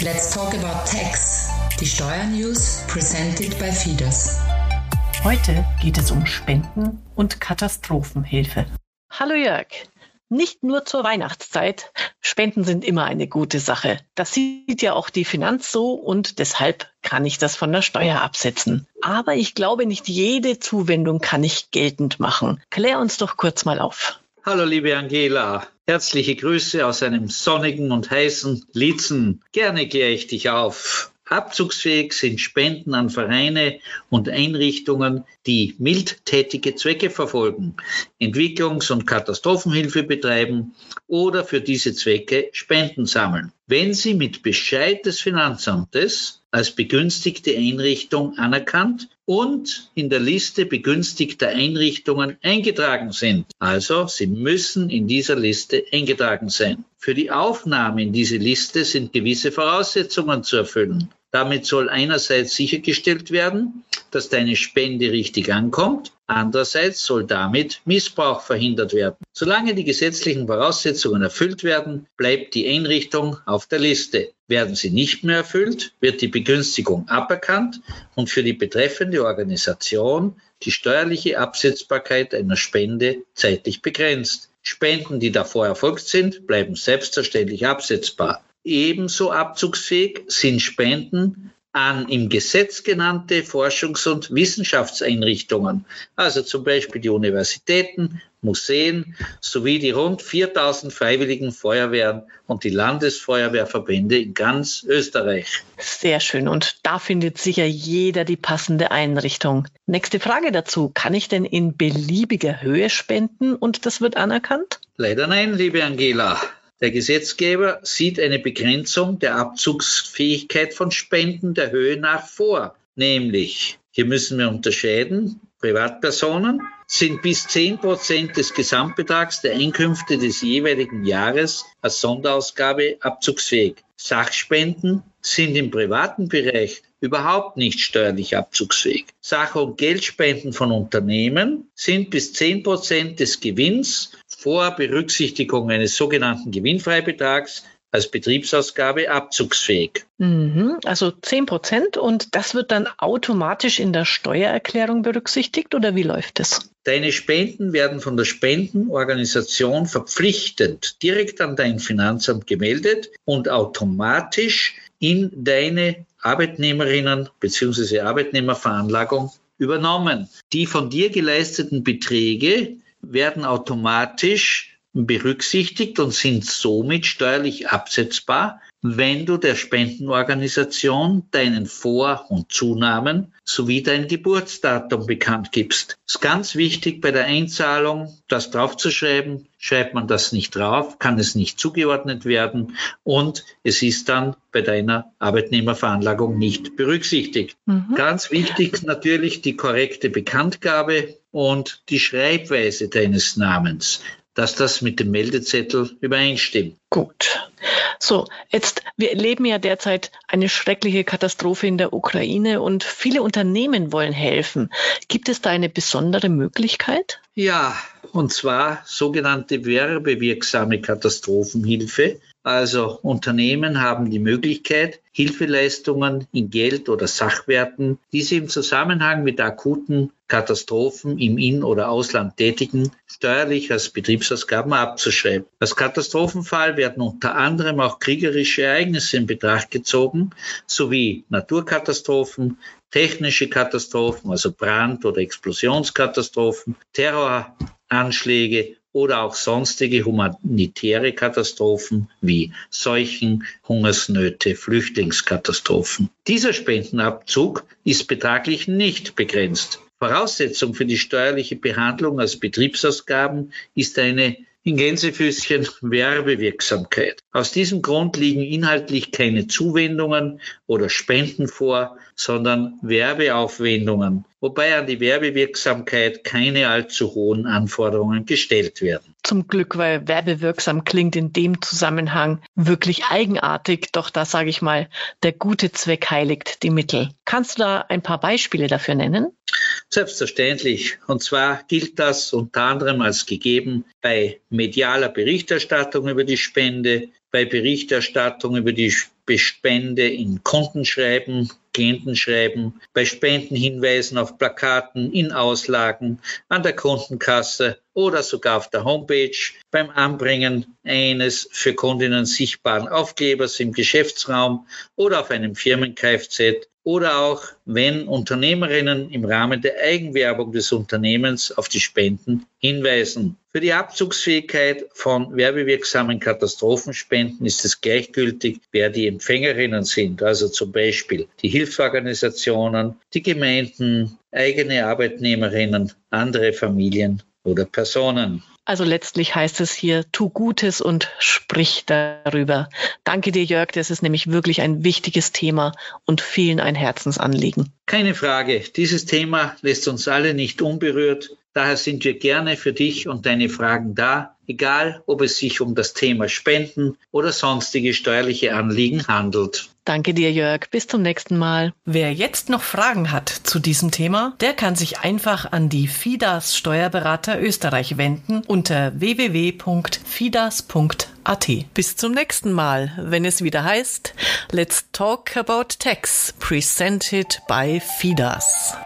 Let's talk about tax. Die Steuernews presented by Fides. Heute geht es um Spenden und Katastrophenhilfe. Hallo Jörg. Nicht nur zur Weihnachtszeit. Spenden sind immer eine gute Sache. Das sieht ja auch die Finanz so und deshalb kann ich das von der Steuer absetzen. Aber ich glaube, nicht jede Zuwendung kann ich geltend machen. Klär uns doch kurz mal auf. Hallo liebe Angela, herzliche Grüße aus einem sonnigen und heißen Lietzen. Gerne kläre ich dich auf. Abzugsfähig sind Spenden an Vereine und Einrichtungen, die mildtätige Zwecke verfolgen, Entwicklungs- und Katastrophenhilfe betreiben oder für diese Zwecke Spenden sammeln. Wenn sie mit Bescheid des Finanzamtes als begünstigte Einrichtung anerkannt und in der Liste begünstigter Einrichtungen eingetragen sind. Also sie müssen in dieser Liste eingetragen sein. Für die Aufnahme in diese Liste sind gewisse Voraussetzungen zu erfüllen. Damit soll einerseits sichergestellt werden, dass deine Spende richtig ankommt. Andererseits soll damit Missbrauch verhindert werden. Solange die gesetzlichen Voraussetzungen erfüllt werden, bleibt die Einrichtung auf der Liste. Werden sie nicht mehr erfüllt, wird die Begünstigung aberkannt und für die betreffende Organisation die steuerliche Absetzbarkeit einer Spende zeitlich begrenzt. Spenden, die davor erfolgt sind, bleiben selbstverständlich absetzbar. Ebenso abzugsfähig sind Spenden an im Gesetz genannte Forschungs- und Wissenschaftseinrichtungen, also zum Beispiel die Universitäten, Museen sowie die rund 4000 freiwilligen Feuerwehren und die Landesfeuerwehrverbände in ganz Österreich. Sehr schön. Und da findet sicher jeder die passende Einrichtung. Nächste Frage dazu. Kann ich denn in beliebiger Höhe spenden und das wird anerkannt? Leider nein, liebe Angela. Der Gesetzgeber sieht eine Begrenzung der Abzugsfähigkeit von Spenden der Höhe nach vor. Nämlich, hier müssen wir unterscheiden, Privatpersonen sind bis 10 Prozent des Gesamtbetrags der Einkünfte des jeweiligen Jahres als Sonderausgabe abzugsfähig. Sachspenden sind im privaten Bereich überhaupt nicht steuerlich abzugsfähig. Sach- und Geldspenden von Unternehmen sind bis 10 Prozent des Gewinns vor Berücksichtigung eines sogenannten Gewinnfreibetrags als Betriebsausgabe abzugsfähig. Mhm, also 10 Prozent und das wird dann automatisch in der Steuererklärung berücksichtigt oder wie läuft es? Deine Spenden werden von der Spendenorganisation verpflichtend direkt an dein Finanzamt gemeldet und automatisch in deine Arbeitnehmerinnen bzw. Arbeitnehmerveranlagung übernommen. Die von dir geleisteten Beträge werden automatisch berücksichtigt und sind somit steuerlich absetzbar, wenn du der Spendenorganisation deinen Vor- und Zunamen sowie dein Geburtsdatum bekannt gibst. Es ist ganz wichtig bei der Einzahlung, das draufzuschreiben. Schreibt man das nicht drauf, kann es nicht zugeordnet werden und es ist dann bei deiner Arbeitnehmerveranlagung nicht berücksichtigt. Mhm. Ganz wichtig natürlich die korrekte Bekanntgabe und die Schreibweise deines Namens dass das mit dem Meldezettel übereinstimmt. Gut. So, jetzt, wir erleben ja derzeit eine schreckliche Katastrophe in der Ukraine und viele Unternehmen wollen helfen. Gibt es da eine besondere Möglichkeit? Ja, und zwar sogenannte werbewirksame Katastrophenhilfe. Also Unternehmen haben die Möglichkeit, Hilfeleistungen in Geld oder Sachwerten, die sie im Zusammenhang mit akuten Katastrophen im In- oder Ausland tätigen, steuerlich als Betriebsausgaben abzuschreiben. Als Katastrophenfall werden unter anderem auch kriegerische Ereignisse in Betracht gezogen, sowie Naturkatastrophen, technische Katastrophen, also Brand- oder Explosionskatastrophen, Terroranschläge oder auch sonstige humanitäre Katastrophen wie Seuchen, Hungersnöte, Flüchtlingskatastrophen. Dieser Spendenabzug ist betraglich nicht begrenzt. Voraussetzung für die steuerliche Behandlung als Betriebsausgaben ist eine in Gänsefüßchen Werbewirksamkeit. Aus diesem Grund liegen inhaltlich keine Zuwendungen oder Spenden vor, sondern Werbeaufwendungen, wobei an die Werbewirksamkeit keine allzu hohen Anforderungen gestellt werden. Zum Glück, weil werbewirksam klingt in dem Zusammenhang wirklich eigenartig, doch da sage ich mal, der gute Zweck heiligt die Mittel. Kannst du da ein paar Beispiele dafür nennen? Selbstverständlich. Und zwar gilt das unter anderem als gegeben bei medialer Berichterstattung über die Spende, bei Berichterstattung über die Bespende in Kontenschreiben, Klientenschreiben, bei Spendenhinweisen auf Plakaten, in Auslagen, an der Kontenkasse oder sogar auf der Homepage, beim Anbringen eines für Kundinnen sichtbaren Aufklebers im Geschäftsraum oder auf einem Firmen-Kfz oder auch, wenn Unternehmerinnen im Rahmen der Eigenwerbung des Unternehmens auf die Spenden hinweisen. Für die Abzugsfähigkeit von werbewirksamen Katastrophenspenden ist es gleichgültig, wer die Empfängerinnen sind, also zum Beispiel die Hilfsorganisationen, die Gemeinden, eigene Arbeitnehmerinnen, andere Familien oder Personen. Also letztlich heißt es hier, tu Gutes und sprich darüber. Danke dir, Jörg. Das ist nämlich wirklich ein wichtiges Thema und vielen ein Herzensanliegen. Keine Frage. Dieses Thema lässt uns alle nicht unberührt. Daher sind wir gerne für dich und deine Fragen da, egal ob es sich um das Thema Spenden oder sonstige steuerliche Anliegen handelt. Danke dir, Jörg. Bis zum nächsten Mal. Wer jetzt noch Fragen hat zu diesem Thema, der kann sich einfach an die FIDAS Steuerberater Österreich wenden unter www.fidas.at. Bis zum nächsten Mal, wenn es wieder heißt Let's Talk About Tax, presented by FIDAS.